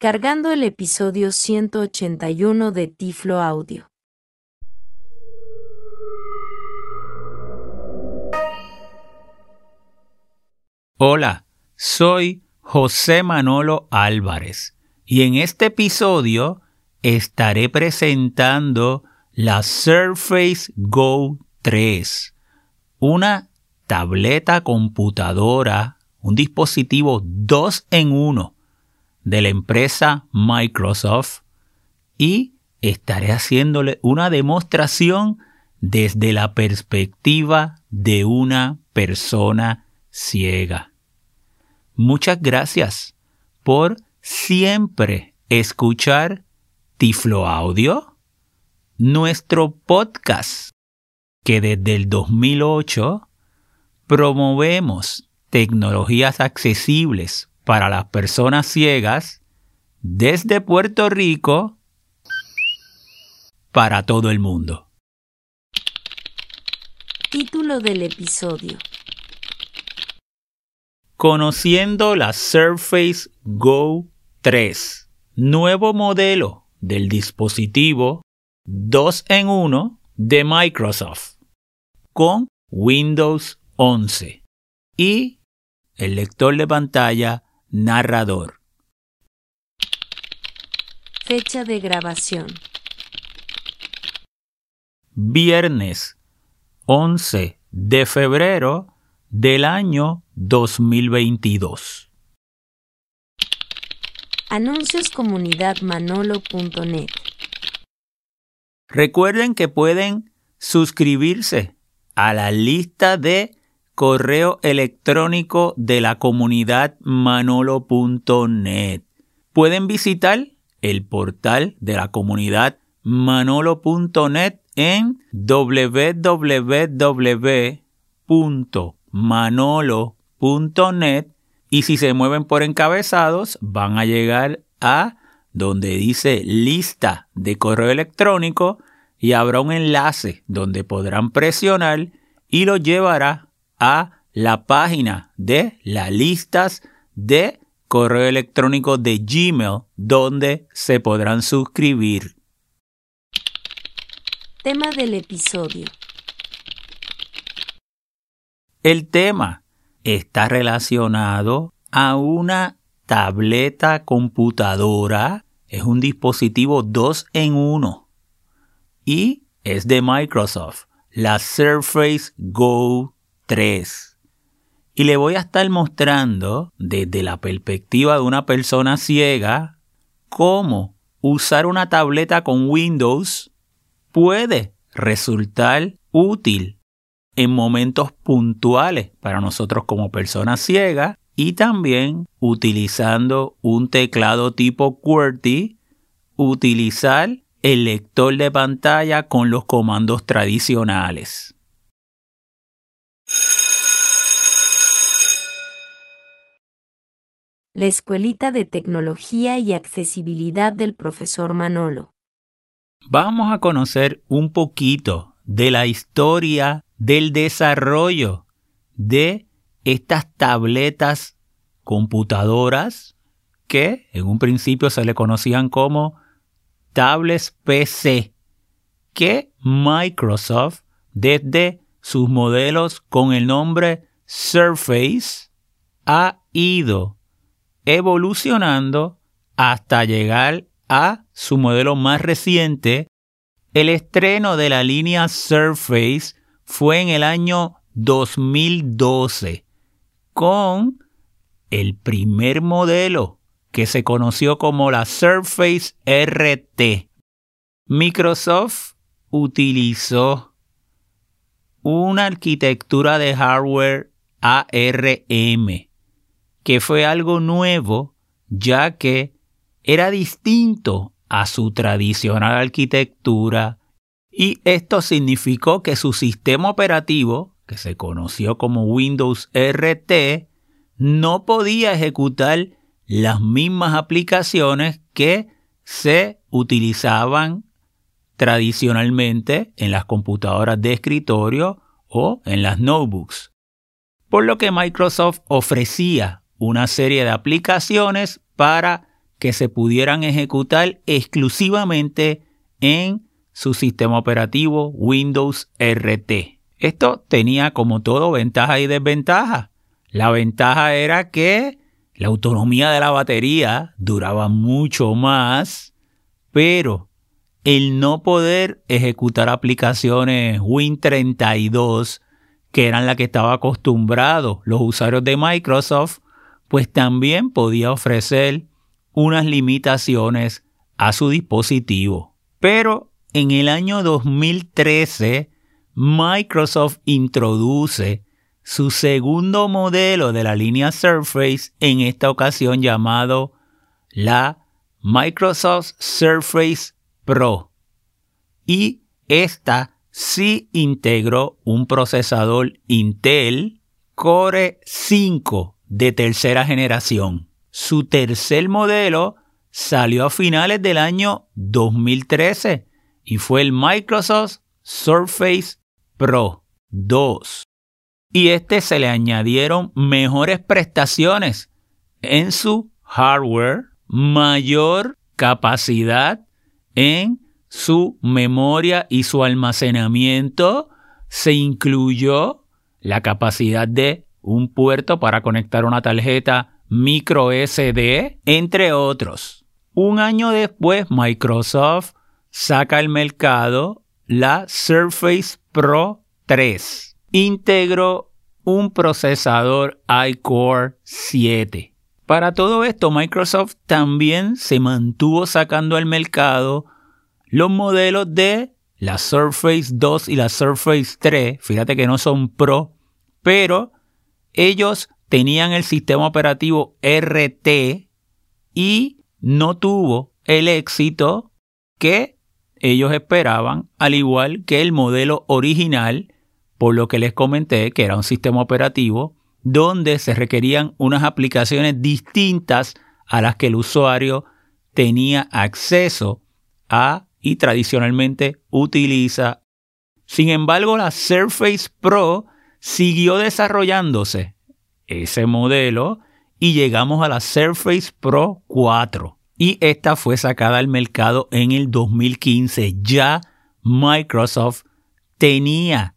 Cargando el episodio 181 de Tiflo Audio. Hola, soy José Manolo Álvarez y en este episodio estaré presentando la Surface Go 3, una tableta computadora, un dispositivo 2 en 1 de la empresa Microsoft y estaré haciéndole una demostración desde la perspectiva de una persona ciega. Muchas gracias por siempre escuchar Tiflo Audio, nuestro podcast que desde el 2008 promovemos tecnologías accesibles para las personas ciegas desde Puerto Rico para todo el mundo. Título del episodio. Conociendo la Surface Go 3, nuevo modelo del dispositivo 2 en 1 de Microsoft con Windows 11 y el lector de pantalla narrador. Fecha de grabación. Viernes 11 de febrero del año 2022. Anuncios comunidadmanolo.net. Recuerden que pueden suscribirse a la lista de correo electrónico de la comunidad manolo.net. Pueden visitar el portal de la comunidad manolo.net en www.manolo.net y si se mueven por encabezados van a llegar a donde dice lista de correo electrónico y habrá un enlace donde podrán presionar y lo llevará a la página de las listas de correo electrónico de Gmail donde se podrán suscribir. Tema del episodio. El tema está relacionado a una tableta computadora. Es un dispositivo 2 en 1 y es de Microsoft, la Surface Go 3. Y le voy a estar mostrando desde la perspectiva de una persona ciega cómo usar una tableta con Windows puede resultar útil en momentos puntuales para nosotros como personas ciegas y también utilizando un teclado tipo QWERTY, utilizar el lector de pantalla con los comandos tradicionales. La Escuelita de Tecnología y Accesibilidad del profesor Manolo. Vamos a conocer un poquito de la historia del desarrollo de estas tabletas computadoras que en un principio se le conocían como tablets PC, que Microsoft desde sus modelos con el nombre Surface ha ido evolucionando hasta llegar a su modelo más reciente. El estreno de la línea Surface fue en el año 2012 con el primer modelo que se conoció como la Surface RT. Microsoft utilizó una arquitectura de hardware ARM, que fue algo nuevo ya que era distinto a su tradicional arquitectura y esto significó que su sistema operativo, que se conoció como Windows RT, no podía ejecutar las mismas aplicaciones que se utilizaban tradicionalmente en las computadoras de escritorio o en las notebooks. Por lo que Microsoft ofrecía una serie de aplicaciones para que se pudieran ejecutar exclusivamente en su sistema operativo Windows RT. Esto tenía como todo ventaja y desventaja. La ventaja era que la autonomía de la batería duraba mucho más, pero el no poder ejecutar aplicaciones Win32, que eran las que estaban acostumbrados los usuarios de Microsoft, pues también podía ofrecer unas limitaciones a su dispositivo. Pero en el año 2013, Microsoft introduce su segundo modelo de la línea Surface, en esta ocasión llamado la Microsoft Surface Pro. Y esta sí integró un procesador Intel Core 5 de tercera generación. Su tercer modelo salió a finales del año 2013 y fue el Microsoft Surface Pro 2. Y este se le añadieron mejores prestaciones en su hardware, mayor capacidad en su memoria y su almacenamiento. Se incluyó la capacidad de un puerto para conectar una tarjeta micro SD, entre otros. Un año después, Microsoft saca al mercado la Surface Pro 3. Integró un procesador iCore 7. Para todo esto, Microsoft también se mantuvo sacando al mercado los modelos de la Surface 2 y la Surface 3. Fíjate que no son Pro, pero ellos tenían el sistema operativo RT y no tuvo el éxito que ellos esperaban, al igual que el modelo original, por lo que les comenté que era un sistema operativo donde se requerían unas aplicaciones distintas a las que el usuario tenía acceso a y tradicionalmente utiliza. Sin embargo, la Surface Pro siguió desarrollándose ese modelo y llegamos a la Surface Pro 4. Y esta fue sacada al mercado en el 2015. Ya Microsoft tenía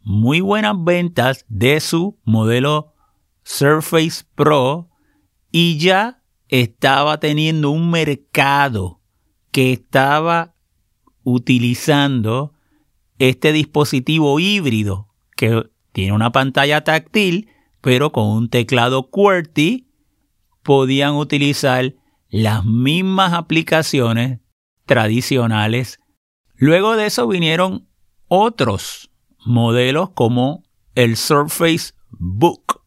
muy buenas ventas de su modelo Surface Pro y ya estaba teniendo un mercado que estaba utilizando este dispositivo híbrido que tiene una pantalla táctil, pero con un teclado QWERTY podían utilizar las mismas aplicaciones tradicionales. Luego de eso vinieron otros modelos como el Surface Book,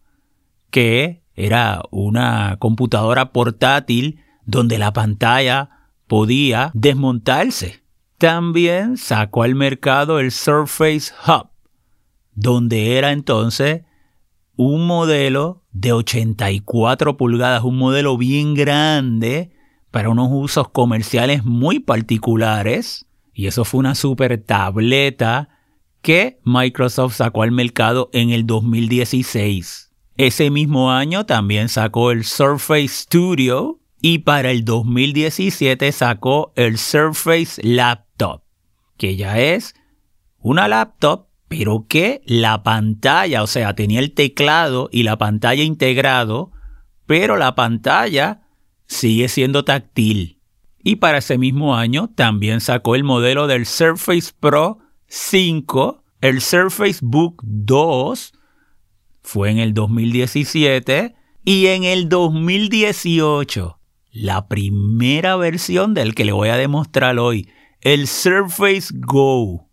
que era una computadora portátil donde la pantalla podía desmontarse. También sacó al mercado el Surface Hub, donde era entonces un modelo de 84 pulgadas, un modelo bien grande para unos usos comerciales muy particulares. Y eso fue una super tableta que Microsoft sacó al mercado en el 2016. Ese mismo año también sacó el Surface Studio y para el 2017 sacó el Surface Laptop, que ya es una laptop pero que la pantalla, o sea, tenía el teclado y la pantalla integrado, pero la pantalla sigue siendo táctil. Y para ese mismo año también sacó el modelo del Surface Pro 5, el Surface Book 2, fue en el 2017, y en el 2018, la primera versión del que le voy a demostrar hoy, el Surface Go.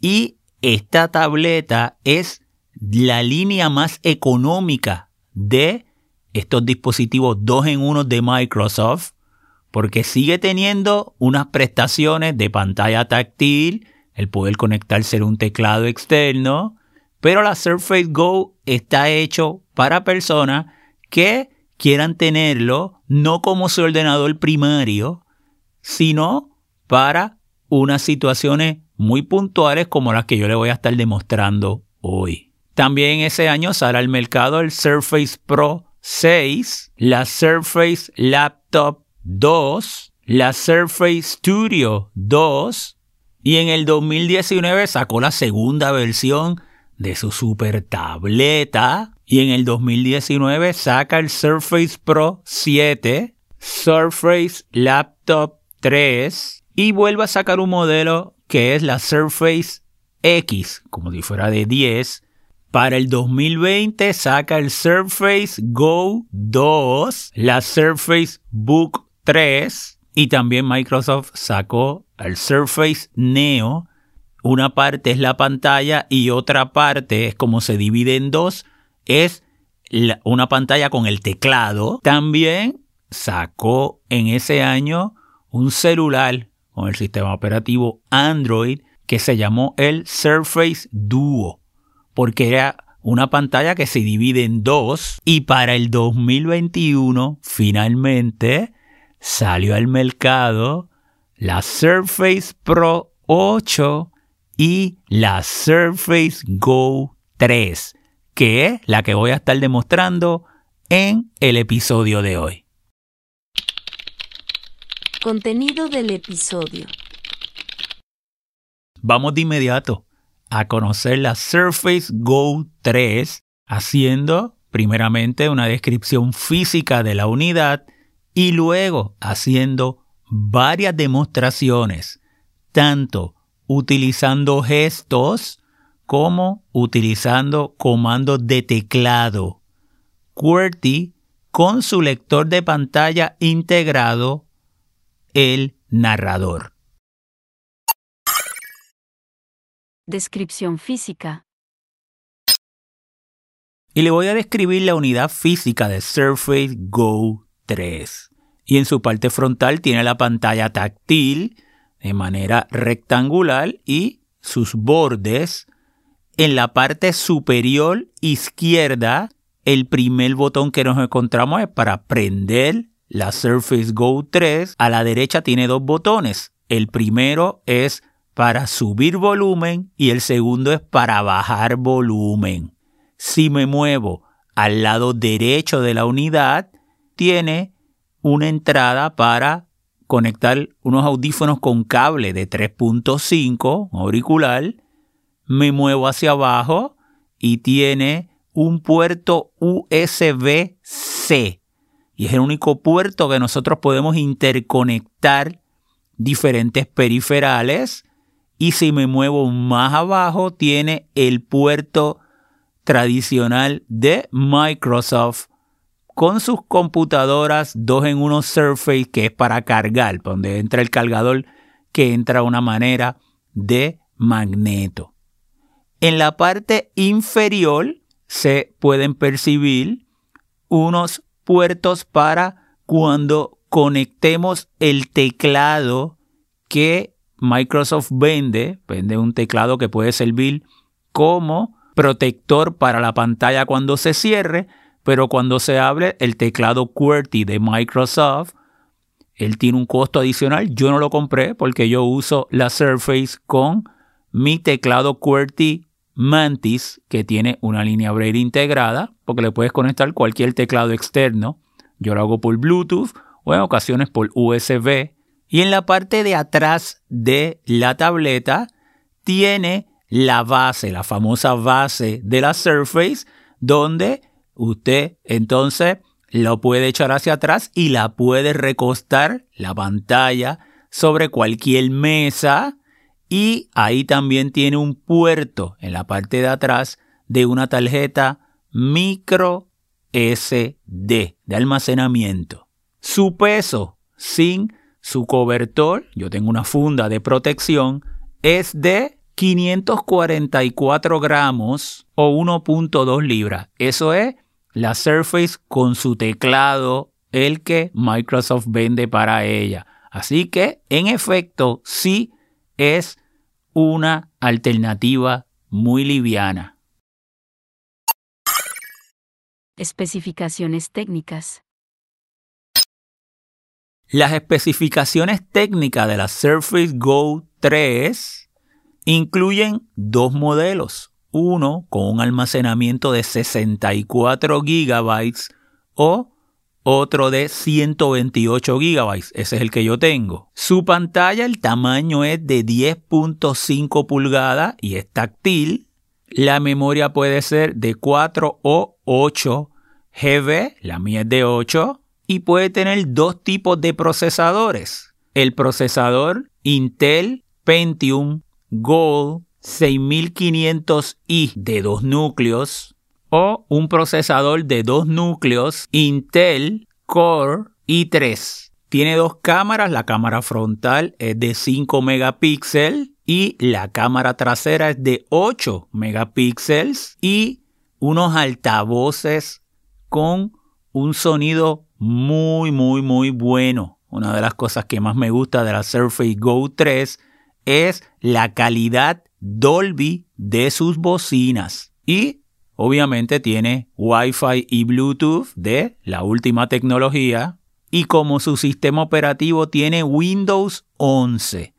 Y esta tableta es la línea más económica de estos dispositivos 2 en 1 de Microsoft porque sigue teniendo unas prestaciones de pantalla táctil, el poder conectarse a un teclado externo, pero la Surface Go está hecho para personas que quieran tenerlo no como su ordenador primario, sino para unas situaciones muy puntuales como las que yo le voy a estar demostrando hoy. También ese año sale al mercado el Surface Pro 6, la Surface Laptop 2, la Surface Studio 2 y en el 2019 sacó la segunda versión de su super tableta y en el 2019 saca el Surface Pro 7, Surface Laptop 3 y vuelve a sacar un modelo que es la Surface X, como si fuera de 10. Para el 2020 saca el Surface Go 2, la Surface Book 3 y también Microsoft sacó el Surface Neo. Una parte es la pantalla y otra parte es como se divide en dos, es una pantalla con el teclado. También sacó en ese año un celular con el sistema operativo Android que se llamó el Surface Duo, porque era una pantalla que se divide en dos y para el 2021 finalmente salió al mercado la Surface Pro 8 y la Surface Go 3, que es la que voy a estar demostrando en el episodio de hoy. Contenido del episodio. Vamos de inmediato a conocer la Surface Go 3 haciendo primeramente una descripción física de la unidad y luego haciendo varias demostraciones, tanto utilizando gestos como utilizando comandos de teclado. QWERTY con su lector de pantalla integrado, el narrador. Descripción física. Y le voy a describir la unidad física de Surface Go 3. Y en su parte frontal tiene la pantalla táctil de manera rectangular y sus bordes. En la parte superior izquierda, el primer botón que nos encontramos es para prender la Surface Go 3. A la derecha tiene dos botones. El primero es para subir volumen y el segundo es para bajar volumen. Si me muevo al lado derecho de la unidad, tiene una entrada para conectar unos audífonos con cable de 3.5 auricular. Me muevo hacia abajo y tiene un puerto USB-C. Y es el único puerto que nosotros podemos interconectar diferentes periferales y si me muevo más abajo tiene el puerto tradicional de Microsoft con sus computadoras 2 en 1 Surface que es para cargar, donde entra el cargador que entra una manera de magneto. En la parte inferior se pueden percibir unos puertos para cuando conectemos el teclado que Microsoft vende, vende un teclado que puede servir como protector para la pantalla cuando se cierre, pero cuando se abre el teclado QWERTY de Microsoft, él tiene un costo adicional. Yo no lo compré porque yo uso la Surface con mi teclado QWERTY Mantis, que tiene una línea Braille integrada, porque le puedes conectar cualquier teclado externo. Yo lo hago por Bluetooth o en ocasiones por USB y en la parte de atrás de la tableta tiene la base, la famosa base de la Surface, donde usted entonces lo puede echar hacia atrás y la puede recostar la pantalla sobre cualquier mesa y ahí también tiene un puerto en la parte de atrás de una tarjeta micro SD de almacenamiento. Su peso sin su cobertor, yo tengo una funda de protección, es de 544 gramos o 1.2 libras. Eso es la Surface con su teclado, el que Microsoft vende para ella. Así que, en efecto, sí es una alternativa muy liviana. Especificaciones técnicas. Las especificaciones técnicas de la Surface Go 3 incluyen dos modelos, uno con un almacenamiento de 64 GB o otro de 128 GB. Ese es el que yo tengo. Su pantalla, el tamaño es de 10.5 pulgadas y es táctil. La memoria puede ser de 4 o 8 GB, la mía es de 8, y puede tener dos tipos de procesadores. El procesador Intel Pentium Gold 6500i de dos núcleos o un procesador de dos núcleos Intel Core i3. Tiene dos cámaras, la cámara frontal es de 5 megapíxeles y la cámara trasera es de 8 megapíxeles y unos altavoces con un sonido muy muy muy bueno. Una de las cosas que más me gusta de la Surface Go 3 es la calidad Dolby de sus bocinas. Y obviamente tiene Wi-Fi y Bluetooth de la última tecnología. Y como su sistema operativo tiene Windows 11,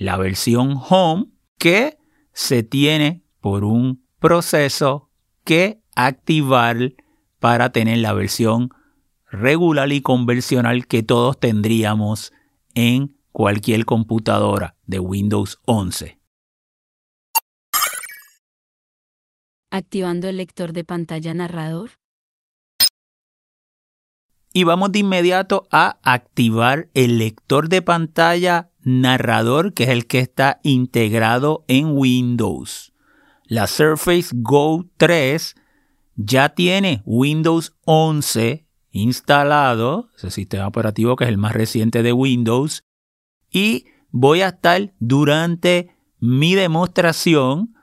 la versión Home que se tiene por un proceso que activar para tener la versión regular y convencional que todos tendríamos en cualquier computadora de Windows 11. activando el lector de pantalla narrador. Y vamos de inmediato a activar el lector de pantalla narrador, que es el que está integrado en Windows. La Surface Go 3 ya tiene Windows 11 instalado, ese sistema operativo que es el más reciente de Windows, y voy a estar durante mi demostración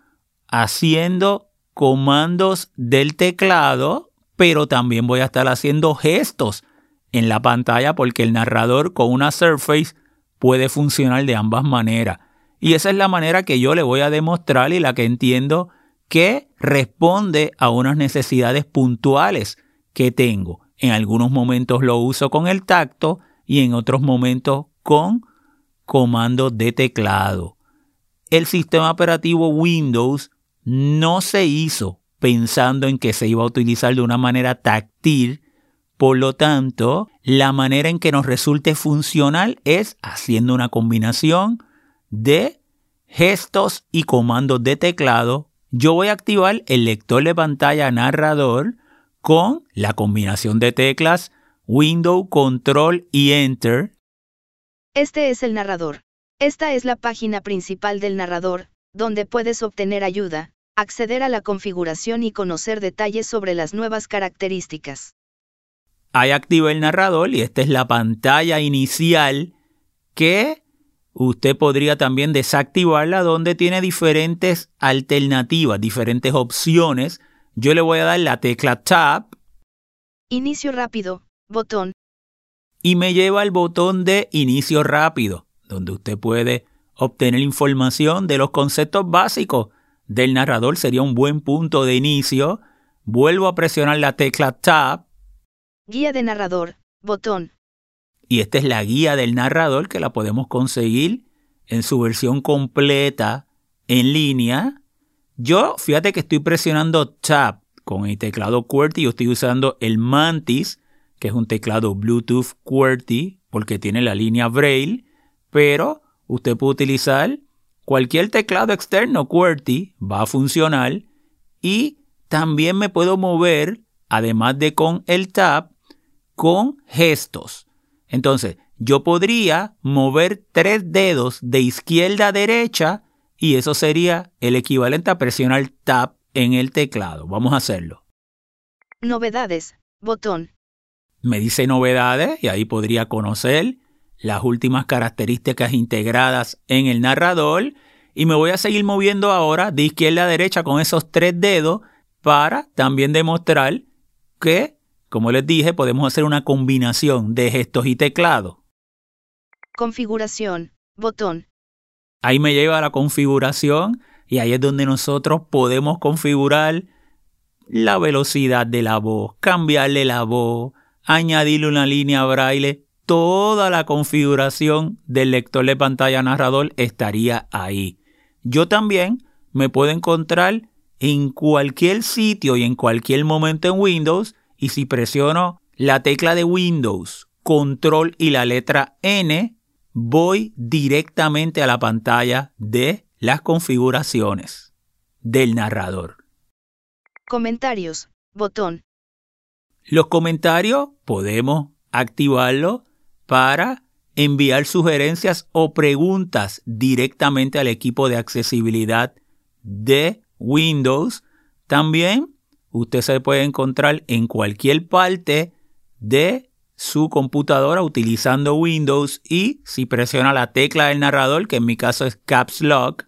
haciendo comandos del teclado, pero también voy a estar haciendo gestos en la pantalla porque el narrador con una Surface puede funcionar de ambas maneras. Y esa es la manera que yo le voy a demostrar y la que entiendo que responde a unas necesidades puntuales que tengo. En algunos momentos lo uso con el tacto y en otros momentos con comandos de teclado. El sistema operativo Windows no se hizo pensando en que se iba a utilizar de una manera táctil, por lo tanto, la manera en que nos resulte funcional es haciendo una combinación de gestos y comandos de teclado. Yo voy a activar el lector de pantalla narrador con la combinación de teclas Window, Control y Enter. Este es el narrador. Esta es la página principal del narrador, donde puedes obtener ayuda, acceder a la configuración y conocer detalles sobre las nuevas características. Ahí activa el narrador y esta es la pantalla inicial que usted podría también desactivarla donde tiene diferentes alternativas, diferentes opciones. Yo le voy a dar la tecla Tab. Inicio rápido, botón. Y me lleva al botón de inicio rápido, donde usted puede obtener información de los conceptos básicos del narrador sería un buen punto de inicio. Vuelvo a presionar la tecla Tab. Guía de narrador, botón. Y esta es la guía del narrador que la podemos conseguir en su versión completa en línea. Yo, fíjate que estoy presionando Tab con el teclado QWERTY. Yo estoy usando el Mantis, que es un teclado Bluetooth QWERTY, porque tiene la línea Braille. Pero usted puede utilizar Cualquier teclado externo QWERTY va a funcionar y también me puedo mover, además de con el tab, con gestos. Entonces, yo podría mover tres dedos de izquierda a derecha y eso sería el equivalente a presionar tab en el teclado. Vamos a hacerlo. Novedades, botón. Me dice novedades y ahí podría conocer las últimas características integradas en el narrador y me voy a seguir moviendo ahora de izquierda a derecha con esos tres dedos para también demostrar que, como les dije, podemos hacer una combinación de gestos y teclado. Configuración, botón. Ahí me lleva a la configuración y ahí es donde nosotros podemos configurar la velocidad de la voz, cambiarle la voz, añadirle una línea braille, toda la configuración del lector de pantalla narrador estaría ahí. Yo también me puedo encontrar en cualquier sitio y en cualquier momento en Windows y si presiono la tecla de Windows, control y la letra N, voy directamente a la pantalla de las configuraciones del narrador. Comentarios, botón. Los comentarios podemos activarlo para enviar sugerencias o preguntas directamente al equipo de accesibilidad de Windows. También usted se puede encontrar en cualquier parte de su computadora utilizando Windows y si presiona la tecla del narrador, que en mi caso es Caps Lock,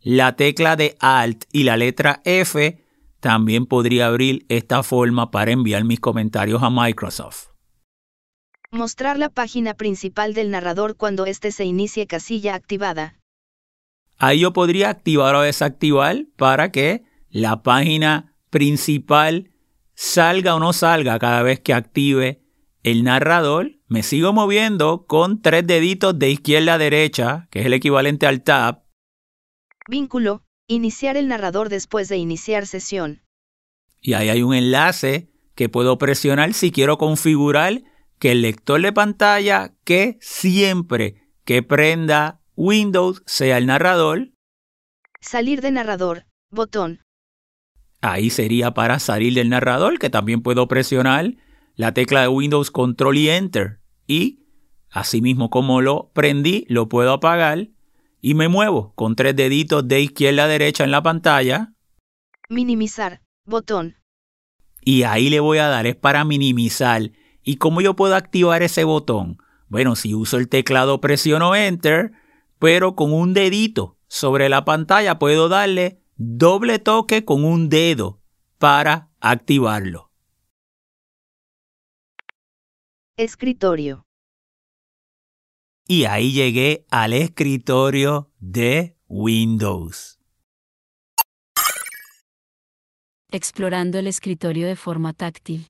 la tecla de Alt y la letra F, también podría abrir esta forma para enviar mis comentarios a Microsoft. Mostrar la página principal del narrador cuando éste se inicie casilla activada. Ahí yo podría activar o desactivar para que la página principal salga o no salga cada vez que active el narrador. Me sigo moviendo con tres deditos de izquierda a derecha, que es el equivalente al tab. Vínculo. Iniciar el narrador después de iniciar sesión. Y ahí hay un enlace que puedo presionar si quiero configurar que el lector de pantalla que siempre que prenda Windows sea el narrador. Salir de narrador, botón. Ahí sería para salir del narrador, que también puedo presionar la tecla de Windows Control y Enter. Y, asimismo como lo prendí, lo puedo apagar y me muevo con tres deditos de izquierda a derecha en la pantalla. Minimizar, botón. Y ahí le voy a dar, es para minimizar ¿Y cómo yo puedo activar ese botón? Bueno, si uso el teclado presiono Enter, pero con un dedito sobre la pantalla puedo darle doble toque con un dedo para activarlo. Escritorio. Y ahí llegué al escritorio de Windows. Explorando el escritorio de forma táctil.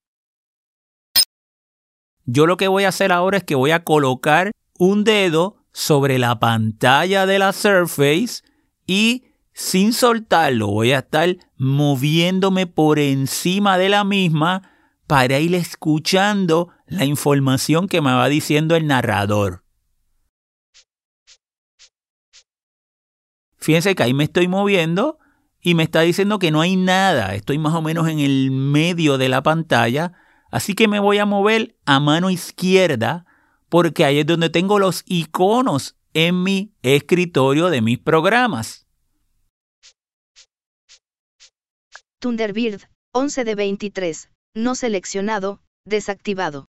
Yo lo que voy a hacer ahora es que voy a colocar un dedo sobre la pantalla de la Surface y sin soltarlo voy a estar moviéndome por encima de la misma para ir escuchando la información que me va diciendo el narrador. Fíjense que ahí me estoy moviendo y me está diciendo que no hay nada. Estoy más o menos en el medio de la pantalla Así que me voy a mover a mano izquierda porque ahí es donde tengo los iconos en mi escritorio de mis programas. Thunderbird, 11 de 23, no seleccionado, desactivado.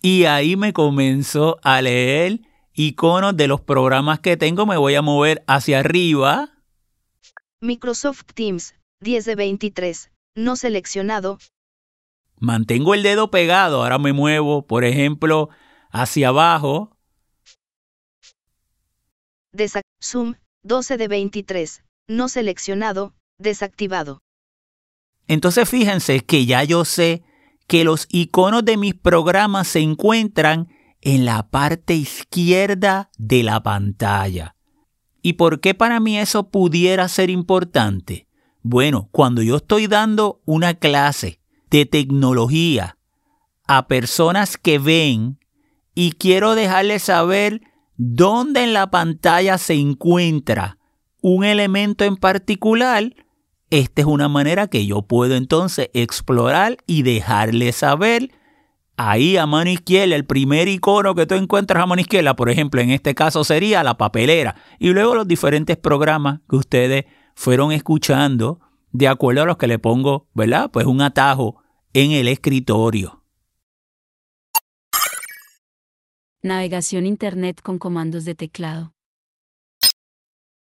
Y ahí me comenzó a leer iconos de los programas que tengo. Me voy a mover hacia arriba. Microsoft Teams, 10 de 23, no seleccionado, mantengo el dedo pegado, ahora me muevo, por ejemplo, hacia abajo. Zoom 12 de 23, no seleccionado, desactivado. Entonces fíjense que ya yo sé que los iconos de mis programas se encuentran en la parte izquierda de la pantalla. ¿Y por qué para mí eso pudiera ser importante? Bueno, cuando yo estoy dando una clase de tecnología a personas que ven y quiero dejarles saber dónde en la pantalla se encuentra un elemento en particular, esta es una manera que yo puedo entonces explorar y dejarles saber ahí a mano izquierda, el primer icono que tú encuentras a mano izquierda, por ejemplo, en este caso sería la papelera, y luego los diferentes programas que ustedes fueron escuchando de acuerdo a los que le pongo, ¿verdad? Pues un atajo en el escritorio. Navegación Internet con comandos de teclado.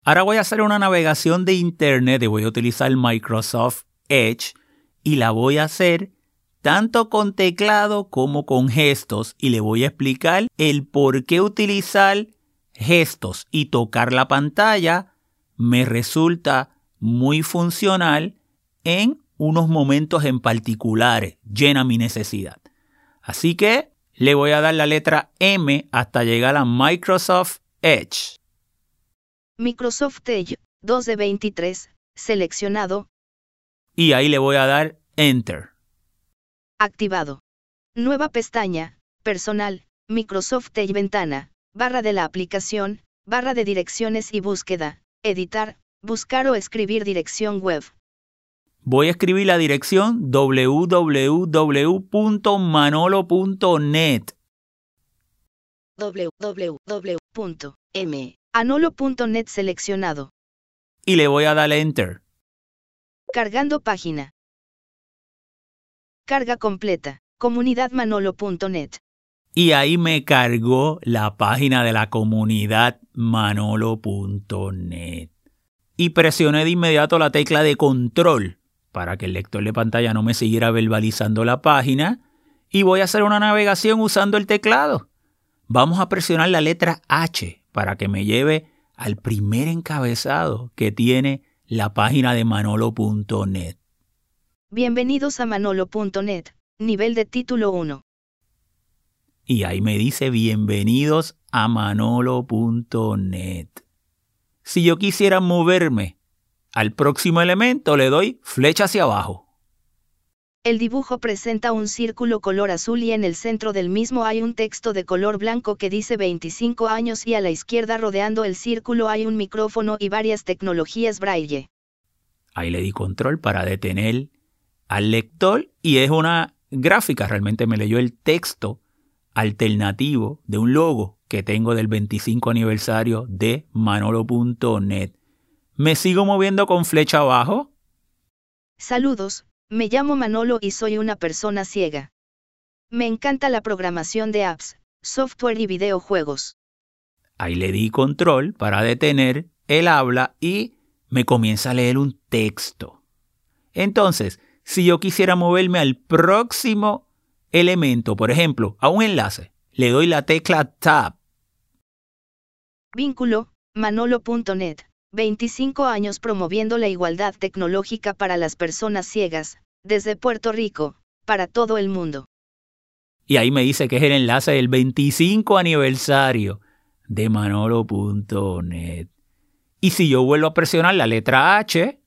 Ahora voy a hacer una navegación de Internet y voy a utilizar Microsoft Edge y la voy a hacer tanto con teclado como con gestos y le voy a explicar el por qué utilizar gestos y tocar la pantalla me resulta muy funcional en unos momentos en particulares, llena mi necesidad. Así que le voy a dar la letra M hasta llegar a Microsoft Edge. Microsoft Edge 2 de 23, seleccionado. Y ahí le voy a dar Enter. Activado. Nueva pestaña, personal, Microsoft Edge ventana, barra de la aplicación, barra de direcciones y búsqueda, editar, buscar o escribir dirección web. Voy a escribir la dirección www.manolo.net. www.manolo.net seleccionado. Y le voy a dar enter. Cargando página. Carga completa. Comunidadmanolo.net. Y ahí me cargó la página de la comunidad manolo.net. Y presioné de inmediato la tecla de control para que el lector de pantalla no me siguiera verbalizando la página. Y voy a hacer una navegación usando el teclado. Vamos a presionar la letra H para que me lleve al primer encabezado que tiene la página de manolo.net. Bienvenidos a manolo.net, nivel de título 1. Y ahí me dice bienvenidos a manolo.net. Si yo quisiera moverme al próximo elemento, le doy flecha hacia abajo. El dibujo presenta un círculo color azul y en el centro del mismo hay un texto de color blanco que dice 25 años y a la izquierda rodeando el círculo hay un micrófono y varias tecnologías braille. Ahí le di control para detener al lector y es una gráfica, realmente me leyó el texto alternativo de un logo que tengo del 25 aniversario de manolo.net. ¿Me sigo moviendo con flecha abajo? Saludos, me llamo Manolo y soy una persona ciega. Me encanta la programación de apps, software y videojuegos. Ahí le di control para detener el habla y me comienza a leer un texto. Entonces, si yo quisiera moverme al próximo elemento, por ejemplo, a un enlace, le doy la tecla Tab. Vínculo, manolo.net. 25 años promoviendo la igualdad tecnológica para las personas ciegas, desde Puerto Rico, para todo el mundo. Y ahí me dice que es el enlace del 25 aniversario de manolo.net. Y si yo vuelvo a presionar la letra H.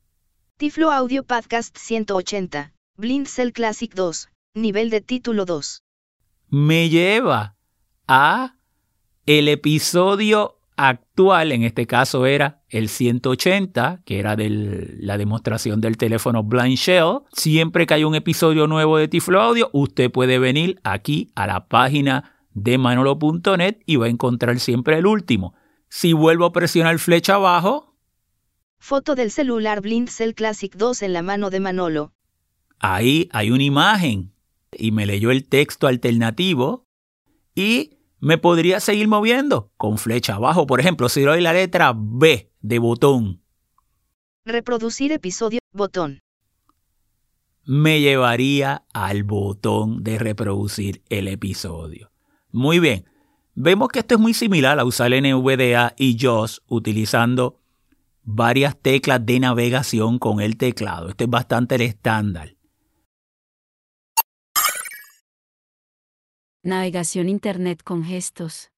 Tiflo Audio Podcast 180, Blind Cell Classic 2, nivel de título 2. Me lleva a el episodio actual, en este caso era el 180, que era de la demostración del teléfono Blind Shell. Siempre que hay un episodio nuevo de Tiflo Audio, usted puede venir aquí a la página de manolo.net y va a encontrar siempre el último. Si vuelvo a presionar flecha abajo. Foto del celular Blind Cell Classic 2 en la mano de Manolo. Ahí hay una imagen y me leyó el texto alternativo y me podría seguir moviendo con flecha abajo. Por ejemplo, si doy la letra B de botón. Reproducir episodio, botón. Me llevaría al botón de reproducir el episodio. Muy bien. Vemos que esto es muy similar a usar NVDA y JOS utilizando varias teclas de navegación con el teclado. Este es bastante el estándar. Navegación Internet con gestos.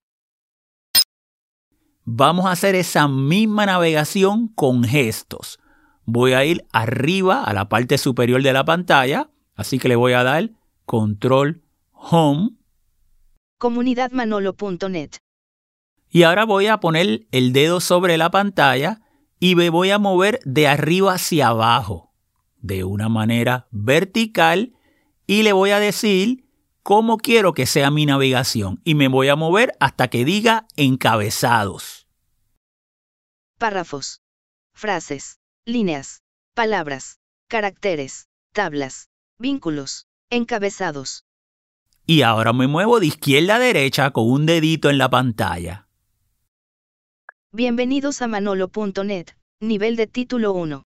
Vamos a hacer esa misma navegación con gestos. Voy a ir arriba a la parte superior de la pantalla, así que le voy a dar control home. Comunidadmanolo.net. Y ahora voy a poner el dedo sobre la pantalla y me voy a mover de arriba hacia abajo, de una manera vertical, y le voy a decir cómo quiero que sea mi navegación y me voy a mover hasta que diga encabezados. Párrafos. Frases. Líneas. Palabras. Caracteres. Tablas. Vínculos. Encabezados. Y ahora me muevo de izquierda a derecha con un dedito en la pantalla. Bienvenidos a manolo.net, nivel de título 1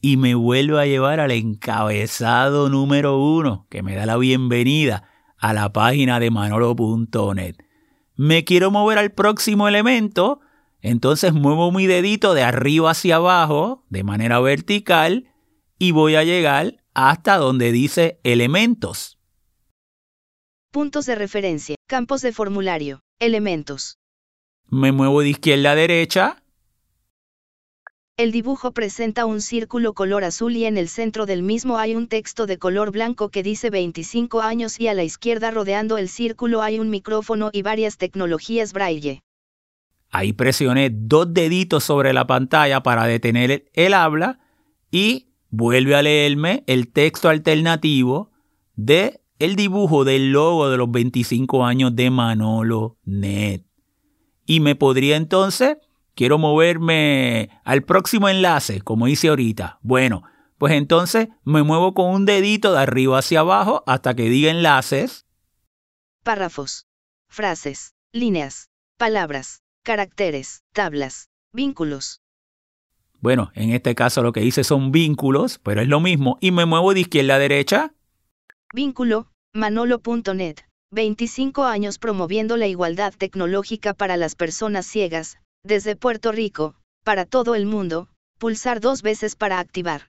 y me vuelvo a llevar al encabezado número uno que me da la bienvenida a la página de manolo.net. Me quiero mover al próximo elemento, entonces muevo mi dedito de arriba hacia abajo de manera vertical y voy a llegar hasta donde dice elementos. Puntos de referencia, campos de formulario, elementos. Me muevo de izquierda a derecha. El dibujo presenta un círculo color azul y en el centro del mismo hay un texto de color blanco que dice 25 años y a la izquierda rodeando el círculo hay un micrófono y varias tecnologías braille. Ahí presioné dos deditos sobre la pantalla para detener el habla y vuelve a leerme el texto alternativo de el dibujo del logo de los 25 años de Manolo Net. Y me podría entonces quiero moverme al próximo enlace, como hice ahorita. Bueno, pues entonces me muevo con un dedito de arriba hacia abajo hasta que diga enlaces. Párrafos, frases, líneas, palabras, caracteres, tablas, vínculos. Bueno, en este caso lo que hice son vínculos, pero es lo mismo. Y me muevo de izquierda a derecha. Vínculo, manolo.net. 25 años promoviendo la igualdad tecnológica para las personas ciegas, desde Puerto Rico, para todo el mundo, pulsar dos veces para activar.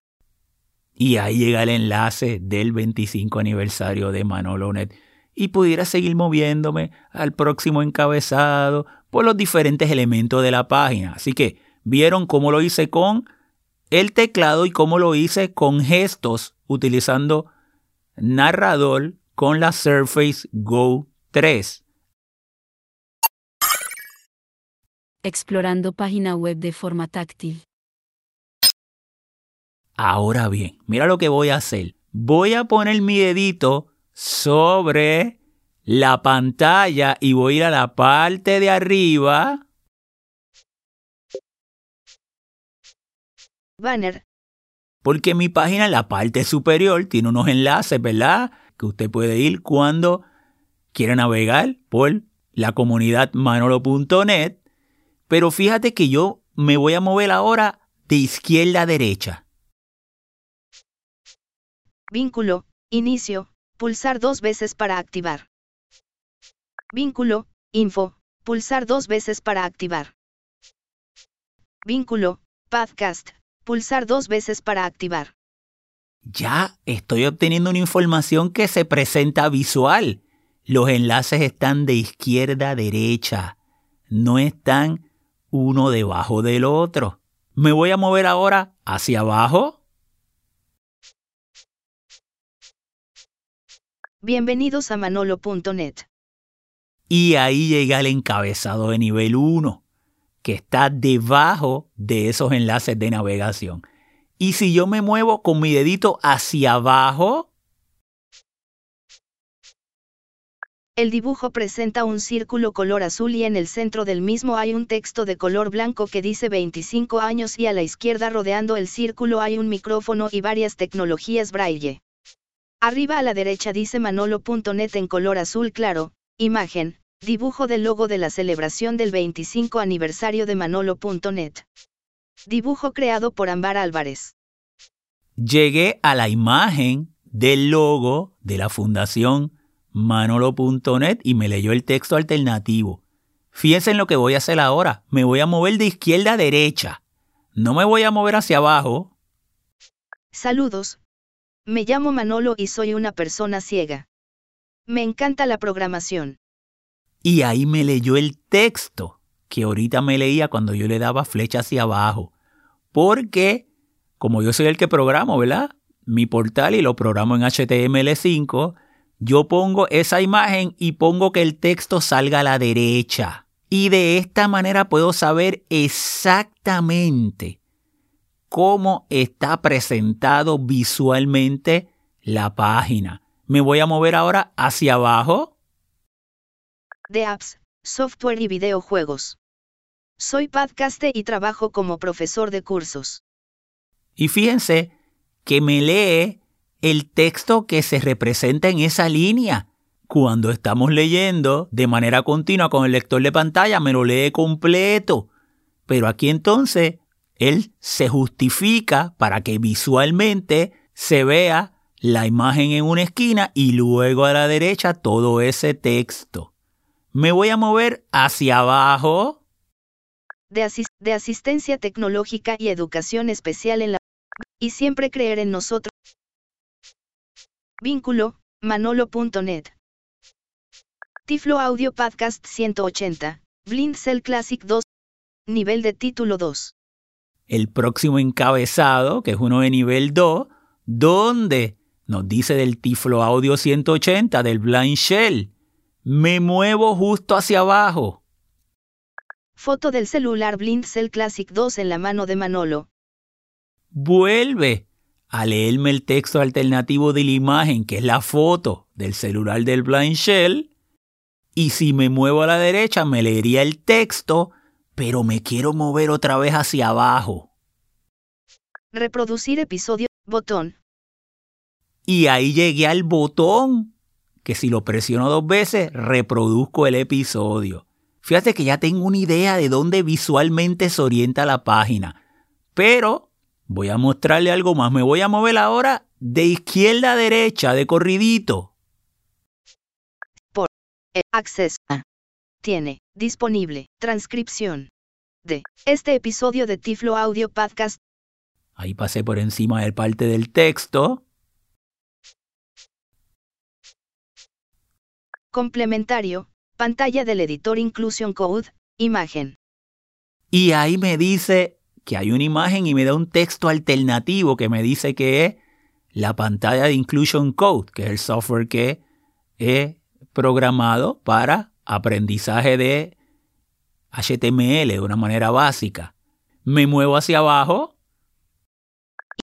Y ahí llega el enlace del 25 aniversario de Manolonet. Y pudiera seguir moviéndome al próximo encabezado por los diferentes elementos de la página. Así que vieron cómo lo hice con el teclado y cómo lo hice con gestos utilizando narrador con la Surface Go 3. Explorando página web de forma táctil. Ahora bien, mira lo que voy a hacer. Voy a poner mi dedito sobre la pantalla y voy a ir a la parte de arriba. Banner. Porque mi página en la parte superior tiene unos enlaces, ¿verdad? Que usted puede ir cuando quiera navegar por la comunidad manolo.net pero fíjate que yo me voy a mover ahora de izquierda a derecha. Vínculo, inicio, pulsar dos veces para activar. Vínculo, info, pulsar dos veces para activar. Vínculo, podcast, pulsar dos veces para activar. Ya estoy obteniendo una información que se presenta visual. Los enlaces están de izquierda a derecha, no están uno debajo del otro. Me voy a mover ahora hacia abajo. Bienvenidos a manolo.net. Y ahí llega el encabezado de nivel 1, que está debajo de esos enlaces de navegación. Y si yo me muevo con mi dedito hacia abajo, El dibujo presenta un círculo color azul y en el centro del mismo hay un texto de color blanco que dice 25 años y a la izquierda rodeando el círculo hay un micrófono y varias tecnologías braille. Arriba a la derecha dice manolo.net en color azul claro, imagen, dibujo del logo de la celebración del 25 aniversario de manolo.net. Dibujo creado por Ambar Álvarez. Llegué a la imagen del logo de la Fundación manolo.net y me leyó el texto alternativo. Fíjense en lo que voy a hacer ahora. Me voy a mover de izquierda a derecha. No me voy a mover hacia abajo. Saludos. Me llamo Manolo y soy una persona ciega. Me encanta la programación. Y ahí me leyó el texto que ahorita me leía cuando yo le daba flecha hacia abajo. Porque, como yo soy el que programo, ¿verdad? Mi portal y lo programo en HTML5, yo pongo esa imagen y pongo que el texto salga a la derecha. Y de esta manera puedo saber exactamente cómo está presentado visualmente la página. Me voy a mover ahora hacia abajo. De apps, software y videojuegos. Soy podcaster y trabajo como profesor de cursos. Y fíjense que me lee el texto que se representa en esa línea. Cuando estamos leyendo de manera continua con el lector de pantalla, me lo lee completo. Pero aquí entonces, él se justifica para que visualmente se vea la imagen en una esquina y luego a la derecha todo ese texto. Me voy a mover hacia abajo. De, asistencia tecnológica y educación especial en la... Y siempre creer en nosotros. Vínculo, manolo.net. Tiflo Audio Podcast 180, Blind Cell Classic 2. Nivel de título 2. el próximo encabezado, que es uno de nivel 2, donde nos dice del Tiflo Audio 180 del Blind Shell. Me muevo justo hacia abajo. Foto del celular Blind Cell Classic 2 en la mano de Manolo. Vuelve a leerme el texto alternativo de la imagen, que es la foto del celular del Blind Shell. Y si me muevo a la derecha, me leería el texto, pero me quiero mover otra vez hacia abajo. Reproducir episodio, botón. Y ahí llegué al botón, que si lo presiono dos veces, reproduzco el episodio. Fíjate que ya tengo una idea de dónde visualmente se orienta la página. Pero voy a mostrarle algo más. Me voy a mover ahora de izquierda a derecha, de corridito. Por acceso a. Tiene disponible transcripción de este episodio de Tiflo Audio Podcast. Ahí pasé por encima del parte del texto. Complementario, pantalla del editor Inclusion Code, imagen. Y ahí me dice que hay una imagen y me da un texto alternativo que me dice que es la pantalla de Inclusion Code, que es el software que he programado para aprendizaje de HTML de una manera básica. Me muevo hacia abajo.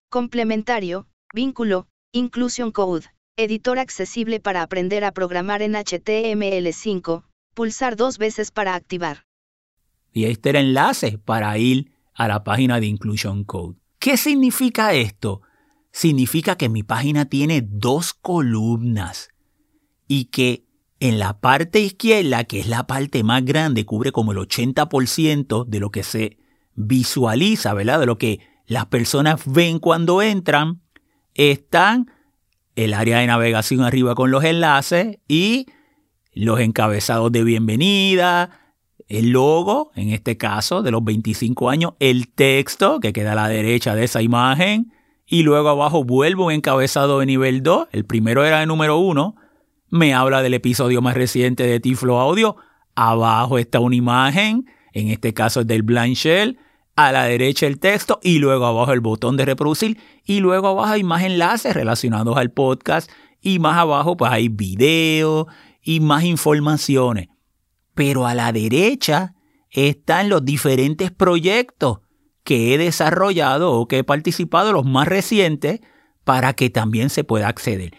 Complementario, vínculo, Inclusion Code, editor accesible para aprender a programar en HTML5, pulsar dos veces para activar. Y este era el enlace para ir a la página de Inclusion Code. ¿Qué significa esto? Significa que mi página tiene dos columnas y que en la parte izquierda, que es la parte más grande, cubre como el 80% de lo que se visualiza, ¿verdad? De lo que las personas ven cuando entran, están el área de navegación arriba con los enlaces y los encabezados de bienvenida, el logo, en este caso, de los 25 años, el texto que queda a la derecha de esa imagen, y luego abajo vuelvo un encabezado de nivel 2, el primero era el número 1, me habla del episodio más reciente de Tiflo Audio, abajo está una imagen, en este caso es del Blind Shell, a la derecha el texto y luego abajo el botón de reproducir y luego abajo hay más enlaces relacionados al podcast y más abajo pues hay videos y más informaciones. Pero a la derecha están los diferentes proyectos que he desarrollado o que he participado, los más recientes, para que también se pueda acceder.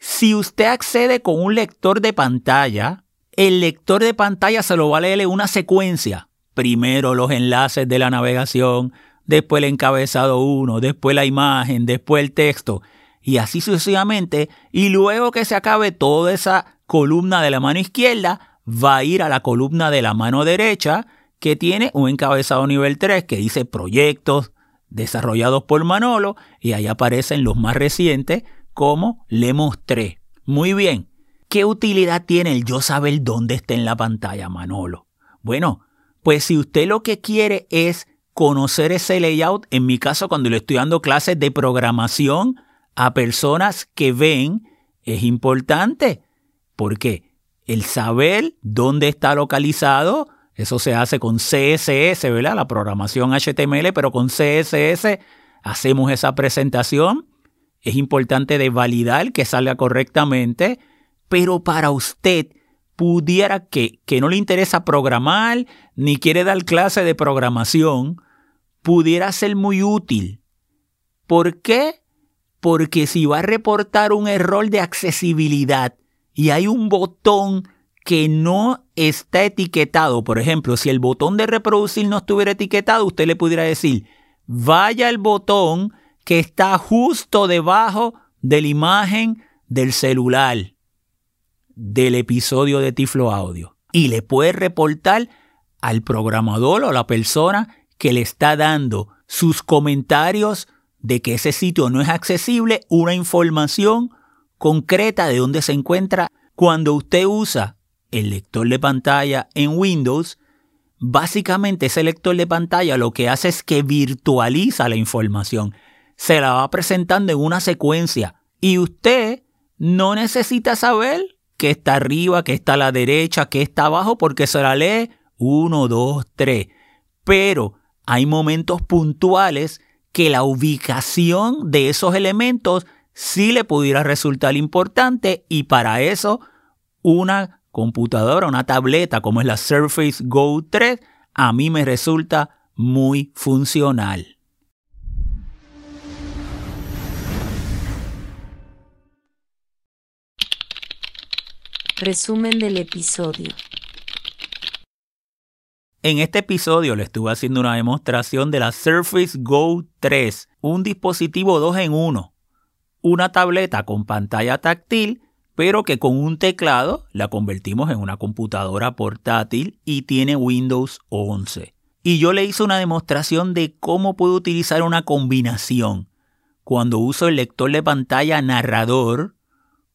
Si usted accede con un lector de pantalla, el lector de pantalla se lo va a leer una secuencia. Primero los enlaces de la navegación, después el encabezado 1, después la imagen, después el texto, y así sucesivamente. Y luego que se acabe toda esa columna de la mano izquierda, va a ir a la columna de la mano derecha, que tiene un encabezado nivel 3 que dice proyectos desarrollados por Manolo, y ahí aparecen los más recientes, como le mostré. Muy bien, ¿qué utilidad tiene el yo saber dónde está en la pantalla, Manolo? Bueno, pues si usted lo que quiere es conocer ese layout, en mi caso cuando le estoy dando clases de programación a personas que ven, es importante, porque el saber dónde está localizado, eso se hace con CSS, ¿verdad? La programación HTML, pero con CSS hacemos esa presentación es importante de validar que salga correctamente, pero para usted pudiera que, que no le interesa programar ni quiere dar clase de programación, pudiera ser muy útil. ¿Por qué? Porque si va a reportar un error de accesibilidad y hay un botón que no está etiquetado, por ejemplo, si el botón de reproducir no estuviera etiquetado, usted le pudiera decir, vaya al botón que está justo debajo de la imagen del celular del episodio de Tiflo Audio. Y le puede reportar al programador o a la persona que le está dando sus comentarios de que ese sitio no es accesible, una información concreta de dónde se encuentra. Cuando usted usa el lector de pantalla en Windows, básicamente ese lector de pantalla lo que hace es que virtualiza la información se la va presentando en una secuencia y usted no necesita saber qué está arriba, qué está a la derecha, qué está abajo, porque se la lee 1, 2, 3. Pero hay momentos puntuales que la ubicación de esos elementos sí le pudiera resultar importante y para eso una computadora, una tableta como es la Surface Go 3, a mí me resulta muy funcional. Resumen del episodio. En este episodio le estuve haciendo una demostración de la Surface Go 3, un dispositivo 2 en 1, una tableta con pantalla táctil, pero que con un teclado la convertimos en una computadora portátil y tiene Windows 11. Y yo le hice una demostración de cómo puedo utilizar una combinación cuando uso el lector de pantalla narrador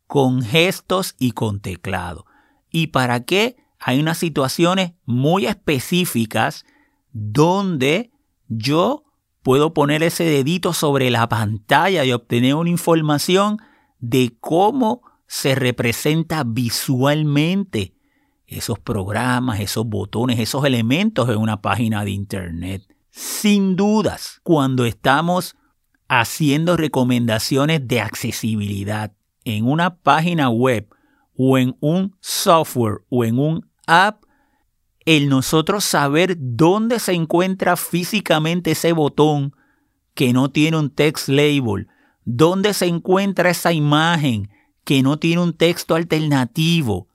con gestos y con teclado. ¿Y para qué? Hay unas situaciones muy específicas donde yo puedo poner ese dedito sobre la pantalla y obtener una información de cómo se representa visualmente esos programas, esos botones, esos elementos en una página de Internet. Sin dudas, cuando estamos haciendo recomendaciones de accesibilidad, en una página web o en un software o en un app, el nosotros saber dónde se encuentra físicamente ese botón que no tiene un text label, dónde se encuentra esa imagen que no tiene un texto alternativo,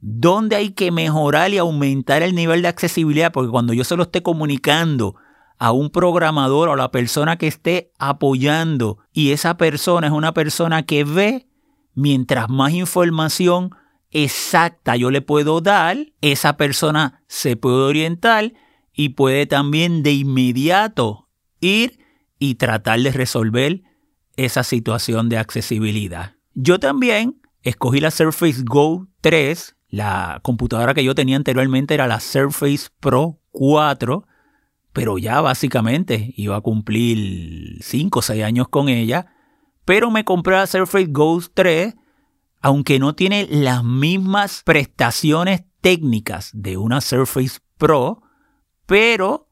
dónde hay que mejorar y aumentar el nivel de accesibilidad, porque cuando yo se lo esté comunicando a un programador o a la persona que esté apoyando y esa persona es una persona que ve, mientras más información exacta. Yo le puedo dar, esa persona se puede orientar y puede también de inmediato ir y tratar de resolver esa situación de accesibilidad. Yo también escogí la Surface Go 3, la computadora que yo tenía anteriormente era la Surface Pro 4, pero ya básicamente iba a cumplir 5 o 6 años con ella. Pero me compré la Surface Go 3, aunque no tiene las mismas prestaciones técnicas de una Surface Pro, pero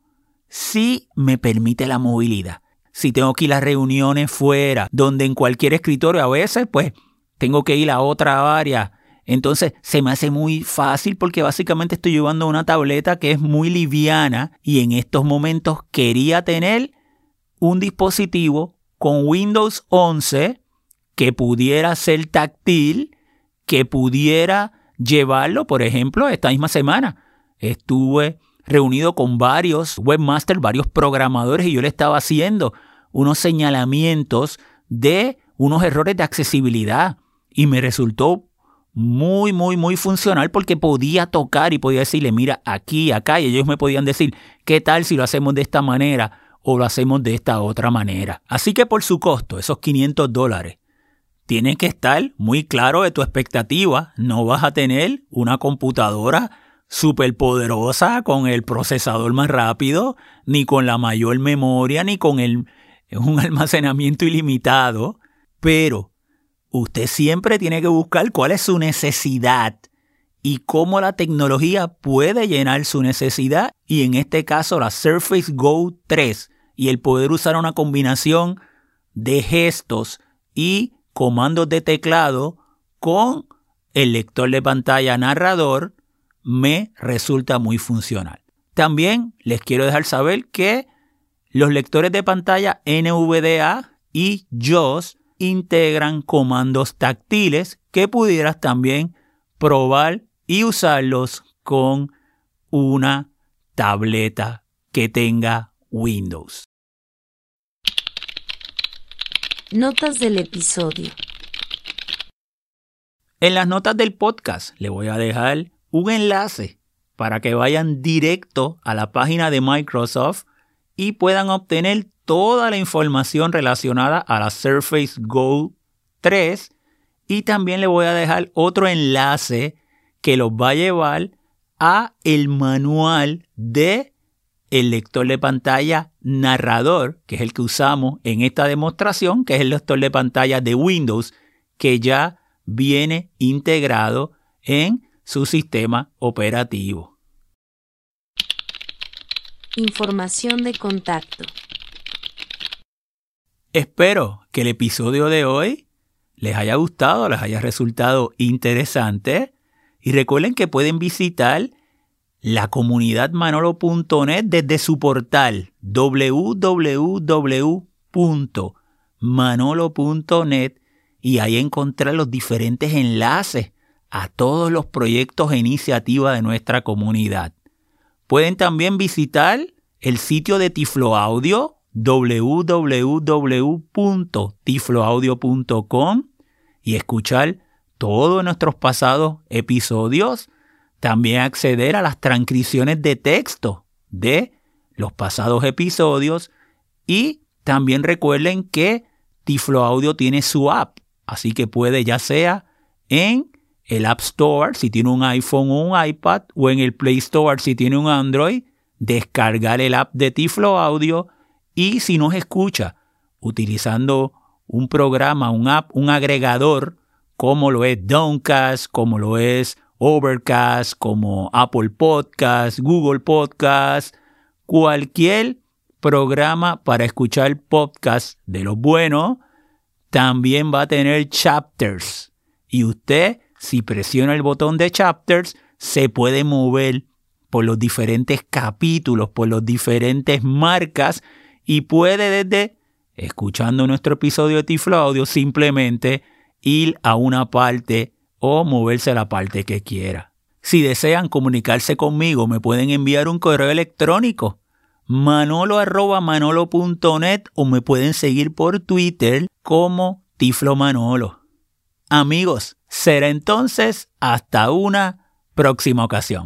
sí me permite la movilidad. Si tengo que ir a reuniones fuera, donde en cualquier escritorio a veces, pues tengo que ir a otra área. Entonces se me hace muy fácil porque básicamente estoy llevando una tableta que es muy liviana y en estos momentos quería tener un dispositivo con Windows 11 que pudiera ser táctil, que pudiera llevarlo, por ejemplo, esta misma semana. Estuve reunido con varios webmasters, varios programadores y yo le estaba haciendo unos señalamientos de unos errores de accesibilidad y me resultó muy, muy, muy funcional porque podía tocar y podía decirle, mira, aquí, acá, y ellos me podían decir, ¿qué tal si lo hacemos de esta manera? o lo hacemos de esta otra manera. Así que por su costo, esos 500 dólares, tiene que estar muy claro de tu expectativa. No vas a tener una computadora súper poderosa con el procesador más rápido, ni con la mayor memoria, ni con un almacenamiento ilimitado. Pero usted siempre tiene que buscar cuál es su necesidad y cómo la tecnología puede llenar su necesidad. Y en este caso la Surface Go 3 y el poder usar una combinación de gestos y comandos de teclado con el lector de pantalla narrador me resulta muy funcional. También les quiero dejar saber que los lectores de pantalla NVDA y JOS integran comandos táctiles que pudieras también probar y usarlos con una tableta que tenga Windows. Notas del episodio. En las notas del podcast le voy a dejar un enlace para que vayan directo a la página de Microsoft y puedan obtener toda la información relacionada a la Surface Go 3 y también le voy a dejar otro enlace que los va a llevar a el manual de el lector de pantalla narrador, que es el que usamos en esta demostración, que es el lector de pantalla de Windows, que ya viene integrado en su sistema operativo. Información de contacto. Espero que el episodio de hoy les haya gustado, les haya resultado interesante y recuerden que pueden visitar la comunidad manolo.net desde su portal www.manolo.net y ahí encontrar los diferentes enlaces a todos los proyectos e iniciativas de nuestra comunidad. Pueden también visitar el sitio de Tiflo Audio www.tifloaudio.com y escuchar todos nuestros pasados episodios. También acceder a las transcripciones de texto de los pasados episodios. Y también recuerden que Tiflo Audio tiene su app. Así que puede ya sea en el App Store si tiene un iPhone o un iPad o en el Play Store si tiene un Android, descargar el app de Tiflo Audio y si nos escucha utilizando un programa, un app, un agregador como lo es Downcast, como lo es Overcast, como Apple Podcast, Google Podcast, cualquier programa para escuchar podcast de los buenos, también va a tener chapters. Y usted, si presiona el botón de chapters, se puede mover por los diferentes capítulos, por las diferentes marcas y puede desde, escuchando nuestro episodio de Tiflo Audio, simplemente ir a una parte o moverse a la parte que quiera. Si desean comunicarse conmigo, me pueden enviar un correo electrónico manolo.manolo.net o me pueden seguir por Twitter como Tiflo Manolo. Amigos, será entonces hasta una próxima ocasión.